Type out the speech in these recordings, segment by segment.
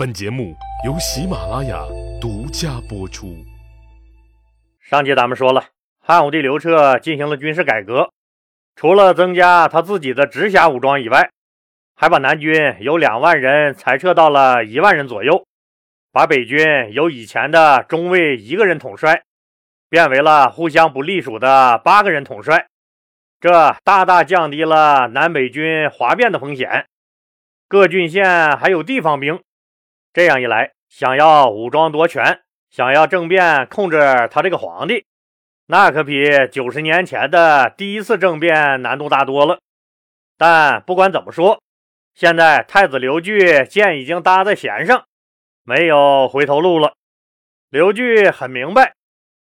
本节目由喜马拉雅独家播出。上集咱们说了，汉武帝刘彻进行了军事改革，除了增加他自己的直辖武装以外，还把南军由两万人裁撤到了一万人左右，把北军由以前的中尉一个人统帅，变为了互相不隶属的八个人统帅，这大大降低了南北军哗变的风险。各郡县还有地方兵。这样一来，想要武装夺权，想要政变控制他这个皇帝，那可比九十年前的第一次政变难度大多了。但不管怎么说，现在太子刘据剑已经搭在弦上，没有回头路了。刘据很明白，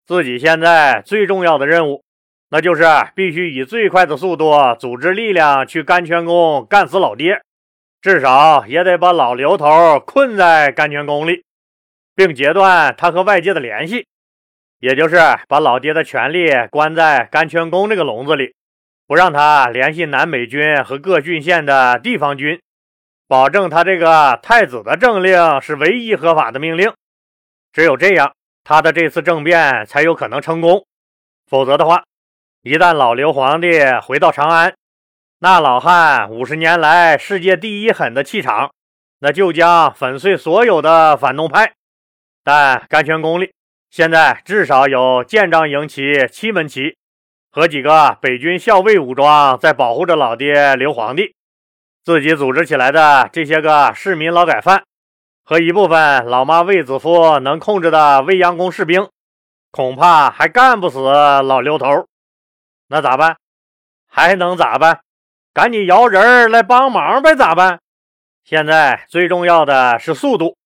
自己现在最重要的任务，那就是必须以最快的速度组织力量去甘泉宫干死老爹。至少也得把老刘头困在甘泉宫里，并截断他和外界的联系，也就是把老爹的权力关在甘泉宫这个笼子里，不让他联系南北军和各郡县的地方军，保证他这个太子的政令是唯一合法的命令。只有这样，他的这次政变才有可能成功。否则的话，一旦老刘皇帝回到长安，那老汉五十年来世界第一狠的气场，那就将粉碎所有的反动派。但甘泉宫里现在至少有建章营旗、七门旗和几个北军校尉武装在保护着老爹刘皇帝。自己组织起来的这些个市民劳改犯和一部分老妈卫子夫能控制的未央宫士兵，恐怕还干不死老刘头。那咋办？还能咋办？赶紧摇人来帮忙呗，咋办？现在最重要的是速度，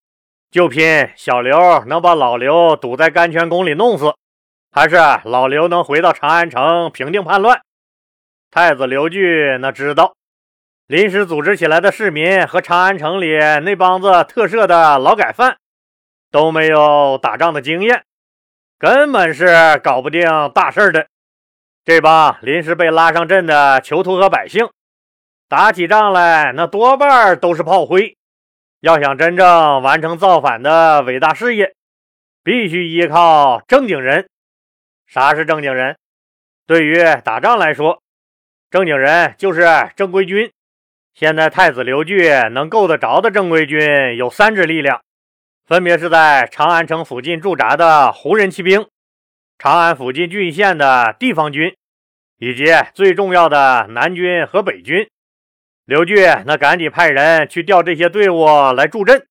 就拼小刘能把老刘堵在甘泉宫里弄死，还是老刘能回到长安城平定叛乱？太子刘据那知道，临时组织起来的市民和长安城里那帮子特赦的劳改犯都没有打仗的经验，根本是搞不定大事的。这帮临时被拉上阵的囚徒和百姓。打起仗来，那多半都是炮灰。要想真正完成造反的伟大事业，必须依靠正经人。啥是正经人？对于打仗来说，正经人就是正规军。现在太子刘据能够得着的正规军有三支力量，分别是在长安城附近驻扎的胡人骑兵、长安附近郡县的地方军，以及最重要的南军和北军。刘据那赶紧派人去调这些队伍来助阵，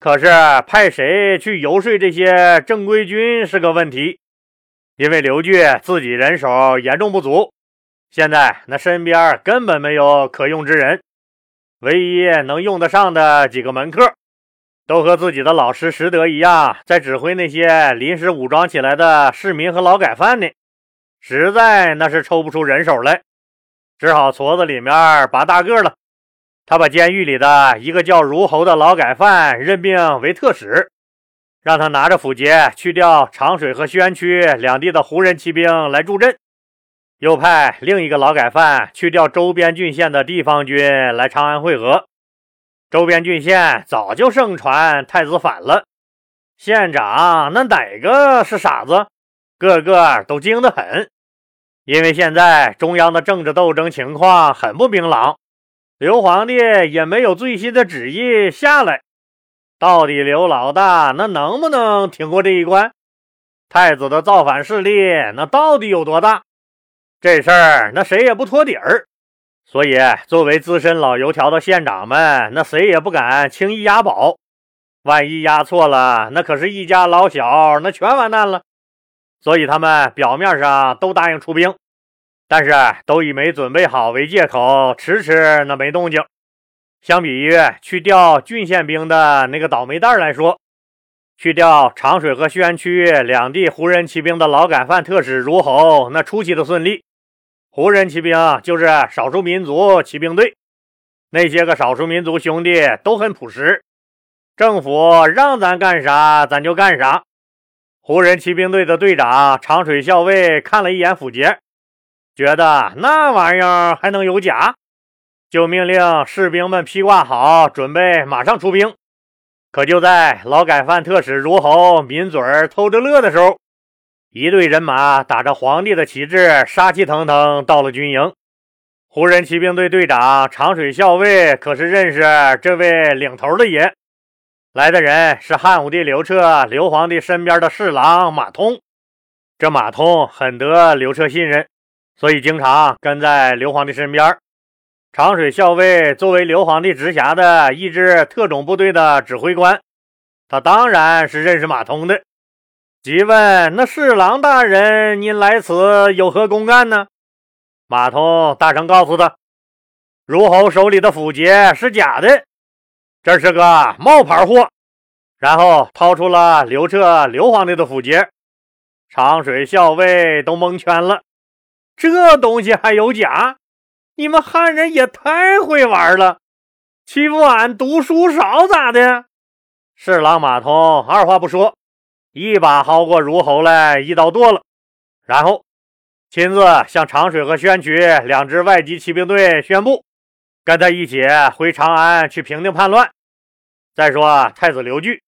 可是派谁去游说这些正规军是个问题，因为刘据自己人手严重不足，现在那身边根本没有可用之人，唯一能用得上的几个门客，都和自己的老师石德一样，在指挥那些临时武装起来的市民和劳改犯呢，实在那是抽不出人手来。只好矬子里面拔大个了。他把监狱里的一个叫如侯的劳改犯任命为特使，让他拿着符节去调长水和宣区两地的胡人骑兵来助阵，又派另一个劳改犯去调周边郡县的地方军来长安会合。周边郡县早就盛传太子反了，县长那哪个是傻子？个个都精得很。因为现在中央的政治斗争情况很不明朗，刘皇帝也没有最新的旨意下来。到底刘老大那能不能挺过这一关？太子的造反势力那到底有多大？这事儿那谁也不托底儿。所以，作为资深老油条的县长们，那谁也不敢轻易押宝。万一押错了，那可是一家老小那全完蛋了。所以他们表面上都答应出兵，但是都以没准备好为借口，迟迟那没动静。相比于去调郡县兵的那个倒霉蛋来说，去调长水和宣区两地胡人骑兵的劳改犯特使如侯，那出奇的顺利。胡人骑兵就是少数民族骑兵队，那些个少数民族兄弟都很朴实，政府让咱干啥，咱就干啥。湖人骑兵队的队长长水校尉看了一眼符节，觉得那玩意儿还能有假，就命令士兵们披挂好，准备马上出兵。可就在劳改犯特使如侯抿嘴儿偷着乐的时候，一队人马打着皇帝的旗帜，杀气腾腾到了军营。湖人骑兵队队长长水校尉可是认识这位领头的爷，来的人是汉武帝刘彻，刘皇帝身边的侍郎马通。这马通很得刘彻信任，所以经常跟在刘皇帝身边。长水校尉作为刘皇帝直辖的一支特种部队的指挥官，他当然是认识马通的。即问：“那侍郎大人，您来此有何公干呢？”马通大声告诉他：“如侯手里的符节是假的，这是个冒牌货。”然后掏出了刘彻刘皇帝的符节，长水校尉都蒙圈了：“这东西还有假？”你们汉人也太会玩了，欺负俺读书少咋的？侍郎马通二话不说，一把薅过如侯来，一刀剁了，然后亲自向长水和宣渠两支外籍骑兵队宣布，跟他一起回长安去平定叛乱。再说太子刘据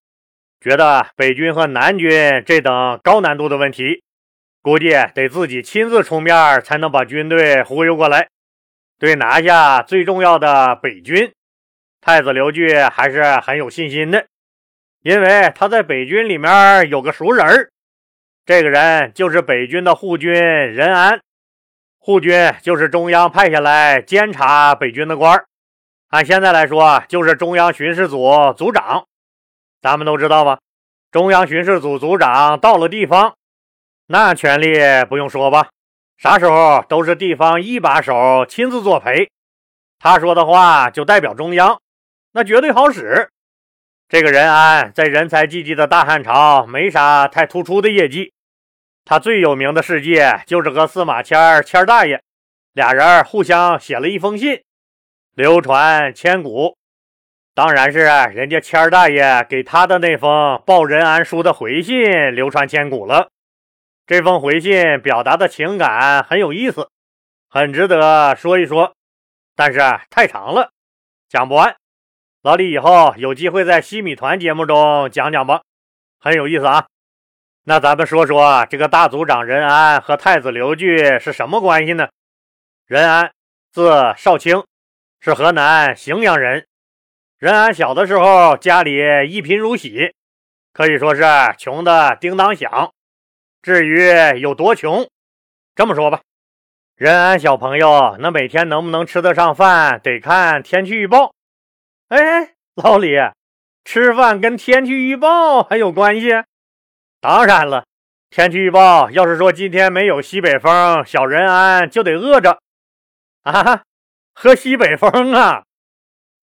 觉得北军和南军这等高难度的问题，估计得自己亲自出面才能把军队忽悠过来。对拿下最重要的北军，太子刘据还是很有信心的，因为他在北军里面有个熟人，这个人就是北军的护军任安。护军就是中央派下来监察北军的官，按现在来说就是中央巡视组组长。咱们都知道吧？中央巡视组组长到了地方，那权力不用说吧。啥时候都是地方一把手亲自作陪，他说的话就代表中央，那绝对好使。这个任安在人才济济的大汉朝没啥太突出的业绩，他最有名的事迹就是和司马迁儿迁大爷俩人互相写了一封信，流传千古。当然是人家迁大爷给他的那封报任安书的回信流传千古了。这封回信表达的情感很有意思，很值得说一说，但是太长了，讲不完。老李以后有机会在西米团节目中讲讲吧，很有意思啊。那咱们说说这个大族长任安和太子刘据是什么关系呢？任安字少卿，是河南荥阳人。任安小的时候家里一贫如洗，可以说是穷的叮当响。至于有多穷，这么说吧，任安小朋友那每天能不能吃得上饭，得看天气预报。哎，老李，吃饭跟天气预报还有关系？当然了，天气预报要是说今天没有西北风，小任安就得饿着啊，喝西北风啊。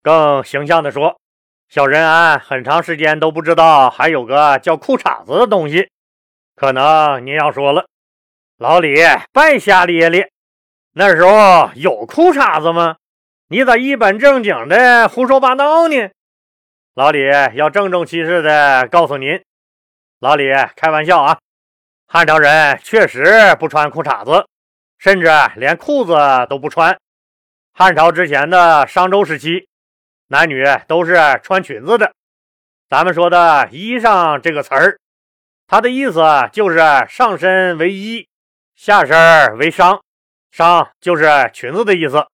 更形象的说，小任安很长时间都不知道还有个叫裤衩子的东西。可能您要说了，老李别瞎咧咧，那时候有裤衩子吗？你咋一本正经的胡说八道呢？老李要郑重其事的告诉您，老李开玩笑啊，汉朝人确实不穿裤衩子，甚至连裤子都不穿。汉朝之前的商周时期，男女都是穿裙子的。咱们说的衣裳这个词儿。它的意思就是上身为衣，下身为裳，裳就是裙子的意思。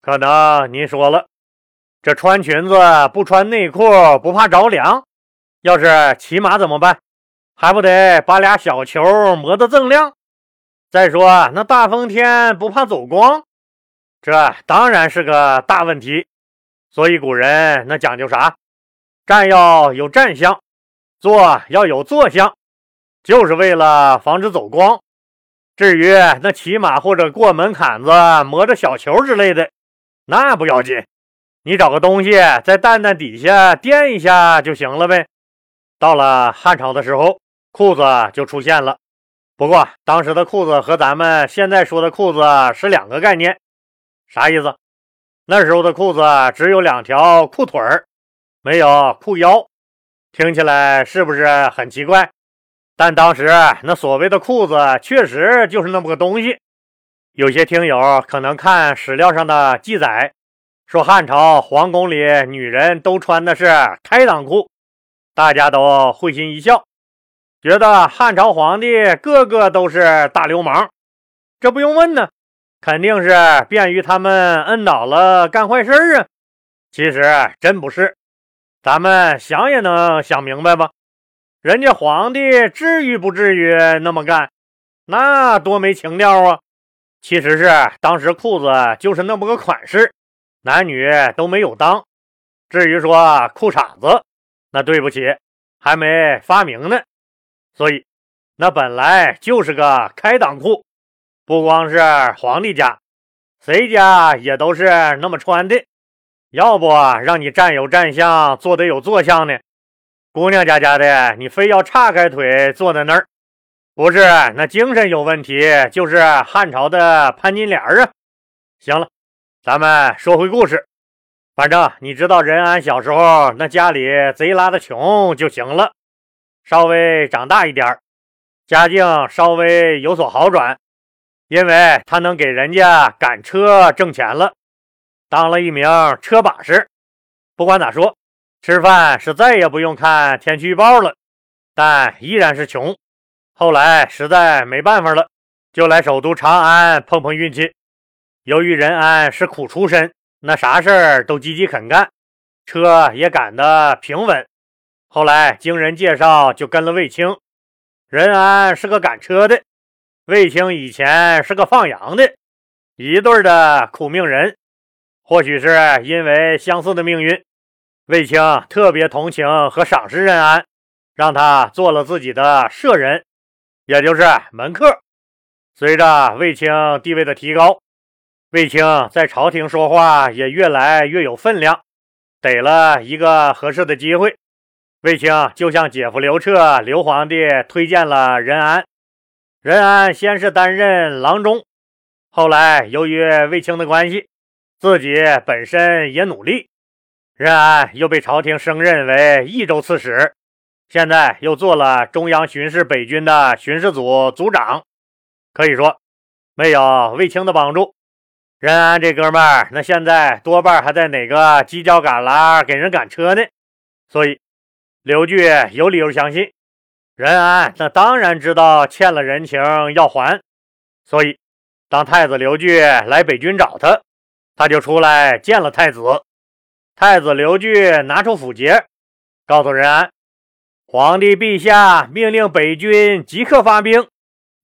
可能您说了，这穿裙子不穿内裤不怕着凉，要是骑马怎么办？还不得把俩小球磨得锃亮？再说那大风天不怕走光，这当然是个大问题。所以古人那讲究啥？站要有站相，坐要有坐相。就是为了防止走光。至于那骑马或者过门槛子磨着小球之类的，那不要紧，你找个东西在蛋蛋底下垫一下就行了呗。到了汉朝的时候，裤子就出现了。不过当时的裤子和咱们现在说的裤子是两个概念。啥意思？那时候的裤子只有两条裤腿儿，没有裤腰。听起来是不是很奇怪？但当时那所谓的裤子确实就是那么个东西。有些听友可能看史料上的记载，说汉朝皇宫里女人都穿的是开裆裤，大家都会心一笑，觉得汉朝皇帝个个都是大流氓。这不用问呢，肯定是便于他们摁倒了干坏事儿啊。其实真不是，咱们想也能想明白吧？人家皇帝至于不至于那么干？那多没情调啊！其实是当时裤子就是那么个款式，男女都没有裆。至于说裤衩子，那对不起，还没发明呢。所以那本来就是个开裆裤，不光是皇帝家，谁家也都是那么穿的。要不让你站有站相，坐得有坐相呢？姑娘家家的，你非要岔开腿坐在那儿。不是那精神有问题，就是汉朝的潘金莲啊！行了，咱们说回故事。反正你知道任安小时候那家里贼拉的穷就行了。稍微长大一点儿家境稍微有所好转，因为他能给人家赶车挣钱了，当了一名车把式。不管咋说，吃饭是再也不用看天气预报了，但依然是穷。后来实在没办法了，就来首都长安碰碰运气。由于任安是苦出身，那啥事儿都积极肯干，车也赶得平稳。后来经人介绍，就跟了卫青。任安是个赶车的，卫青以前是个放羊的，一对的苦命人。或许是因为相似的命运，卫青特别同情和赏识任安，让他做了自己的舍人。也就是门客，随着卫青地位的提高，卫青在朝廷说话也越来越有分量。逮了一个合适的机会，卫青就向姐夫刘彻、刘皇帝推荐了任安。任安先是担任郎中，后来由于卫青的关系，自己本身也努力，任安又被朝廷升任为益州刺史。现在又做了中央巡视北军的巡视组组长，可以说没有卫青的帮助，任安这哥们儿那现在多半还在哪个犄角旮旯给人赶车呢。所以刘据有理由相信，任安那当然知道欠了人情要还。所以当太子刘据来北军找他，他就出来见了太子。太子刘据拿出符节，告诉任安。皇帝陛下命令北军即刻发兵，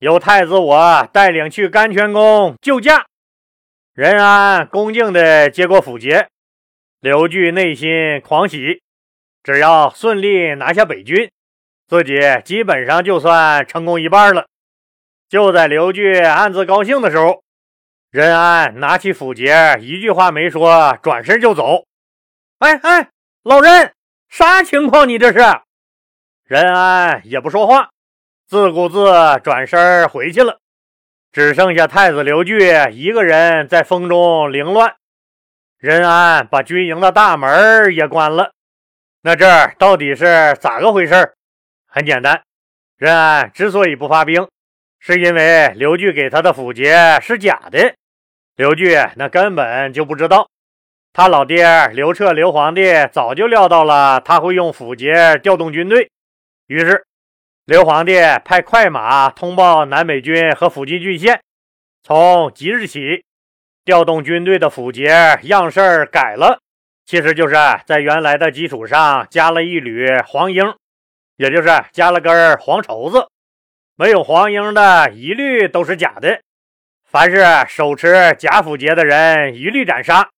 由太子我带领去甘泉宫救驾。任安恭敬地接过符节，刘据内心狂喜，只要顺利拿下北军，自己基本上就算成功一半了。就在刘据暗自高兴的时候，任安拿起斧节，一句话没说，转身就走。哎哎，老任，啥情况？你这是？任安也不说话，自顾自转身回去了。只剩下太子刘据一个人在风中凌乱。任安把军营的大门也关了。那这儿到底是咋个回事？很简单，任安之所以不发兵，是因为刘据给他的符节是假的。刘据那根本就不知道，他老爹刘彻刘皇帝早就料到了他会用符节调动军队。于是，刘皇帝派快马通报南北军和附近郡县，从即日起调动军队的符节样式改了，其实就是在原来的基础上加了一缕黄缨，也就是加了根黄绸子。没有黄缨的一律都是假的，凡是手持假斧节的人一律斩杀。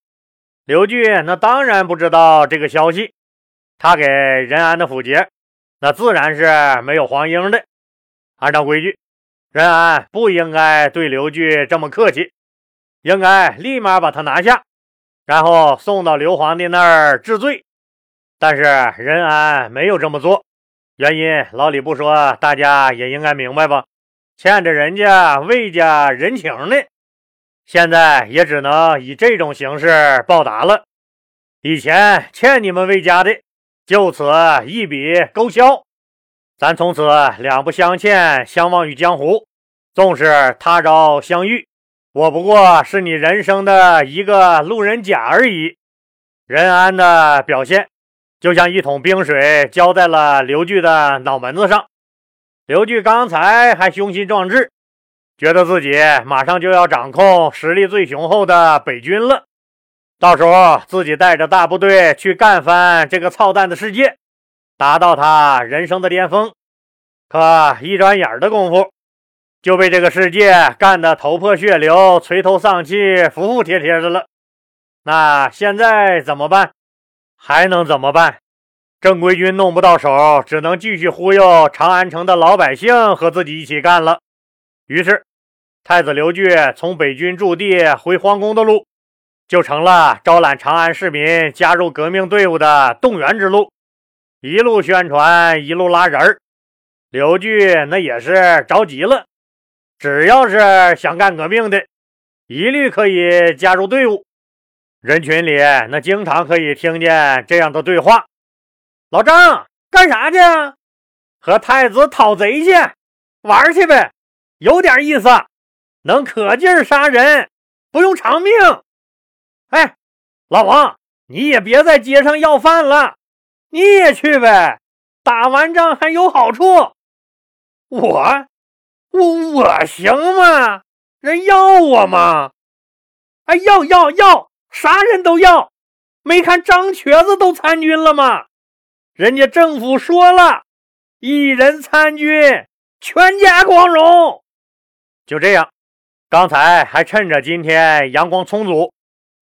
刘据那当然不知道这个消息，他给任安的斧节。那自然是没有黄缨的。按照规矩，任安不应该对刘据这么客气，应该立马把他拿下，然后送到刘皇帝那儿治罪。但是任安没有这么做，原因老李不说，大家也应该明白吧？欠着人家魏家人情呢，现在也只能以这种形式报答了。以前欠你们魏家的。就此一笔勾销，咱从此两不相欠，相忘于江湖。纵使他朝相遇，我不过是你人生的一个路人甲而已。任安的表现，就像一桶冰水浇在了刘据的脑门子上。刘据刚才还雄心壮志，觉得自己马上就要掌控实力最雄厚的北军了，到时候自己带着大部队去干翻这个操蛋的世界，达到他人生的巅峰。可一转眼的功夫，就被这个世界干得头破血流、垂头丧气、服服帖帖的了。那现在怎么办？还能怎么办？正规军弄不到手，只能继续忽悠长安城的老百姓和自己一起干了。于是，太子刘据从北军驻地回皇宫的路，就成了招揽长安市民加入革命队伍的动员之路。一路宣传，一路拉人儿。刘据那也是着急了，只要是想干革命的，一律可以加入队伍。人群里那经常可以听见这样的对话：“老张干啥去？和太子讨贼去，玩去呗，有点意思，能可劲杀人，不用偿命。”哎，老王，你也别在街上要饭了，你也去呗，打完仗还有好处。我，我我行吗？人要我吗？哎，要要要！啥人都要，没看张瘸子都参军了吗？人家政府说了，一人参军，全家光荣。就这样，刚才还趁着今天阳光充足，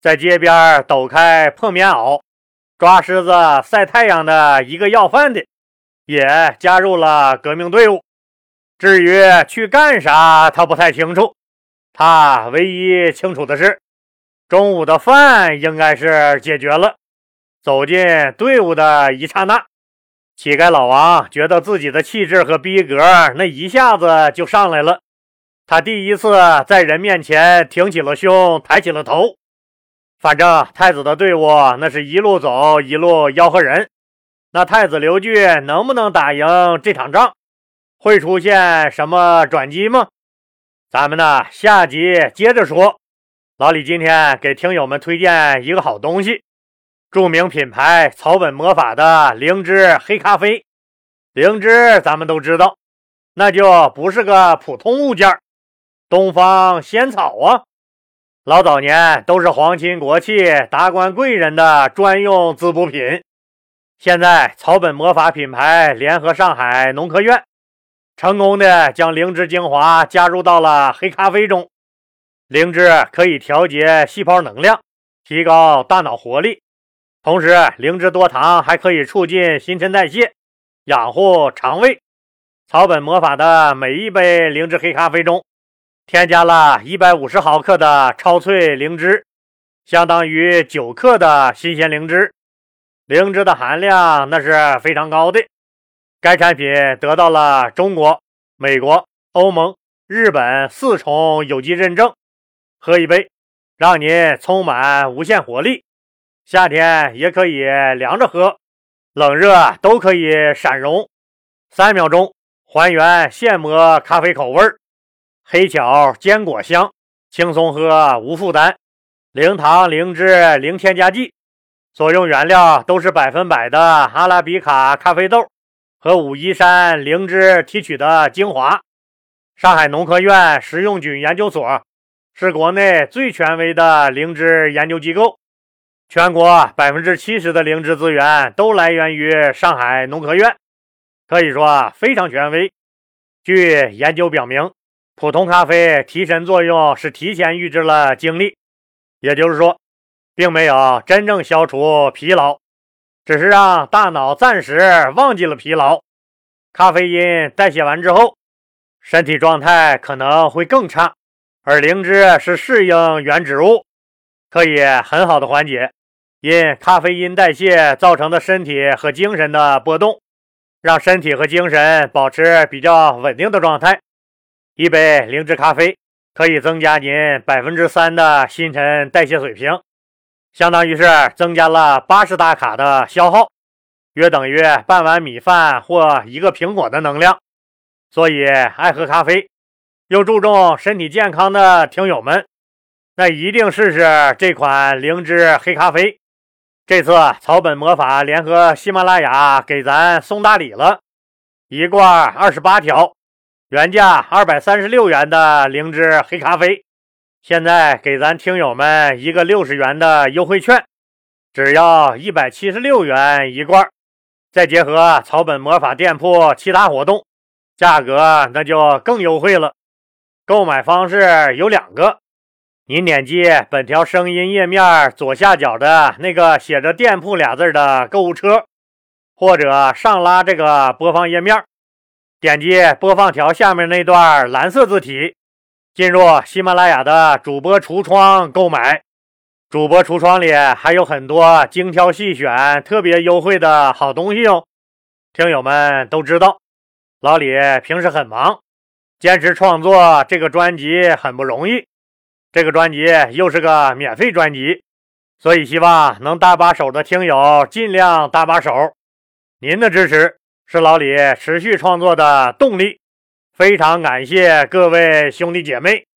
在街边抖开破棉袄，抓虱子晒太阳的一个要饭的，也加入了革命队伍。至于去干啥，他不太清楚。他唯一清楚的是。中午的饭应该是解决了。走进队伍的一刹那，乞丐老王觉得自己的气质和逼格那一下子就上来了。他第一次在人面前挺起了胸，抬起了头。反正太子的队伍那是一路走一路吆喝人。那太子刘据能不能打赢这场仗？会出现什么转机吗？咱们呢，下集接着说。老李今天给听友们推荐一个好东西，著名品牌草本魔法的灵芝黑咖啡。灵芝咱们都知道，那就不是个普通物件东方仙草啊，老早年都是皇亲国戚、达官贵人的专用滋补品。现在草本魔法品牌联合上海农科院，成功的将灵芝精华加入到了黑咖啡中。灵芝可以调节细胞能量，提高大脑活力。同时，灵芝多糖还可以促进新陈代谢，养护肠胃。草本魔法的每一杯灵芝黑咖啡中，添加了一百五十毫克的超脆灵芝，相当于九克的新鲜灵芝。灵芝的含量那是非常高的。该产品得到了中国、美国、欧盟、日本四重有机认证。喝一杯，让你充满无限活力。夏天也可以凉着喝，冷热都可以闪融。三秒钟还原现磨咖啡口味儿，黑巧坚果香，轻松喝无负担。零糖、零脂、零添加剂，所用原料都是百分百的阿拉比卡咖啡豆和武夷山灵芝提取的精华。上海农科院食用菌研究所。是国内最权威的灵芝研究机构，全国百分之七十的灵芝资源都来源于上海农科院，可以说非常权威。据研究表明，普通咖啡提神作用是提前预支了精力，也就是说，并没有真正消除疲劳，只是让大脑暂时忘记了疲劳。咖啡因代谢完之后，身体状态可能会更差。而灵芝是适应原植物，可以很好的缓解因咖啡因代谢造成的身体和精神的波动，让身体和精神保持比较稳定的状态。一杯灵芝咖啡可以增加您百分之三的新陈代谢水平，相当于是增加了八十大卡的消耗，约等于半碗米饭或一个苹果的能量。所以，爱喝咖啡。又注重身体健康的听友们，那一定试试这款灵芝黑咖啡。这次草本魔法联合喜马拉雅给咱送大礼了，一罐二十八条，原价二百三十六元的灵芝黑咖啡，现在给咱听友们一个六十元的优惠券，只要一百七十六元一罐，再结合草本魔法店铺其他活动，价格那就更优惠了。购买方式有两个。您点击本条声音页面左下角的那个写着“店铺”俩字的购物车，或者上拉这个播放页面，点击播放条下面那段蓝色字体，进入喜马拉雅的主播橱窗购买。主播橱窗里还有很多精挑细选、特别优惠的好东西哦。听友们都知道，老李平时很忙，坚持创作这个专辑很不容易。这个专辑又是个免费专辑，所以希望能搭把手的听友尽量搭把手。您的支持是老李持续创作的动力，非常感谢各位兄弟姐妹。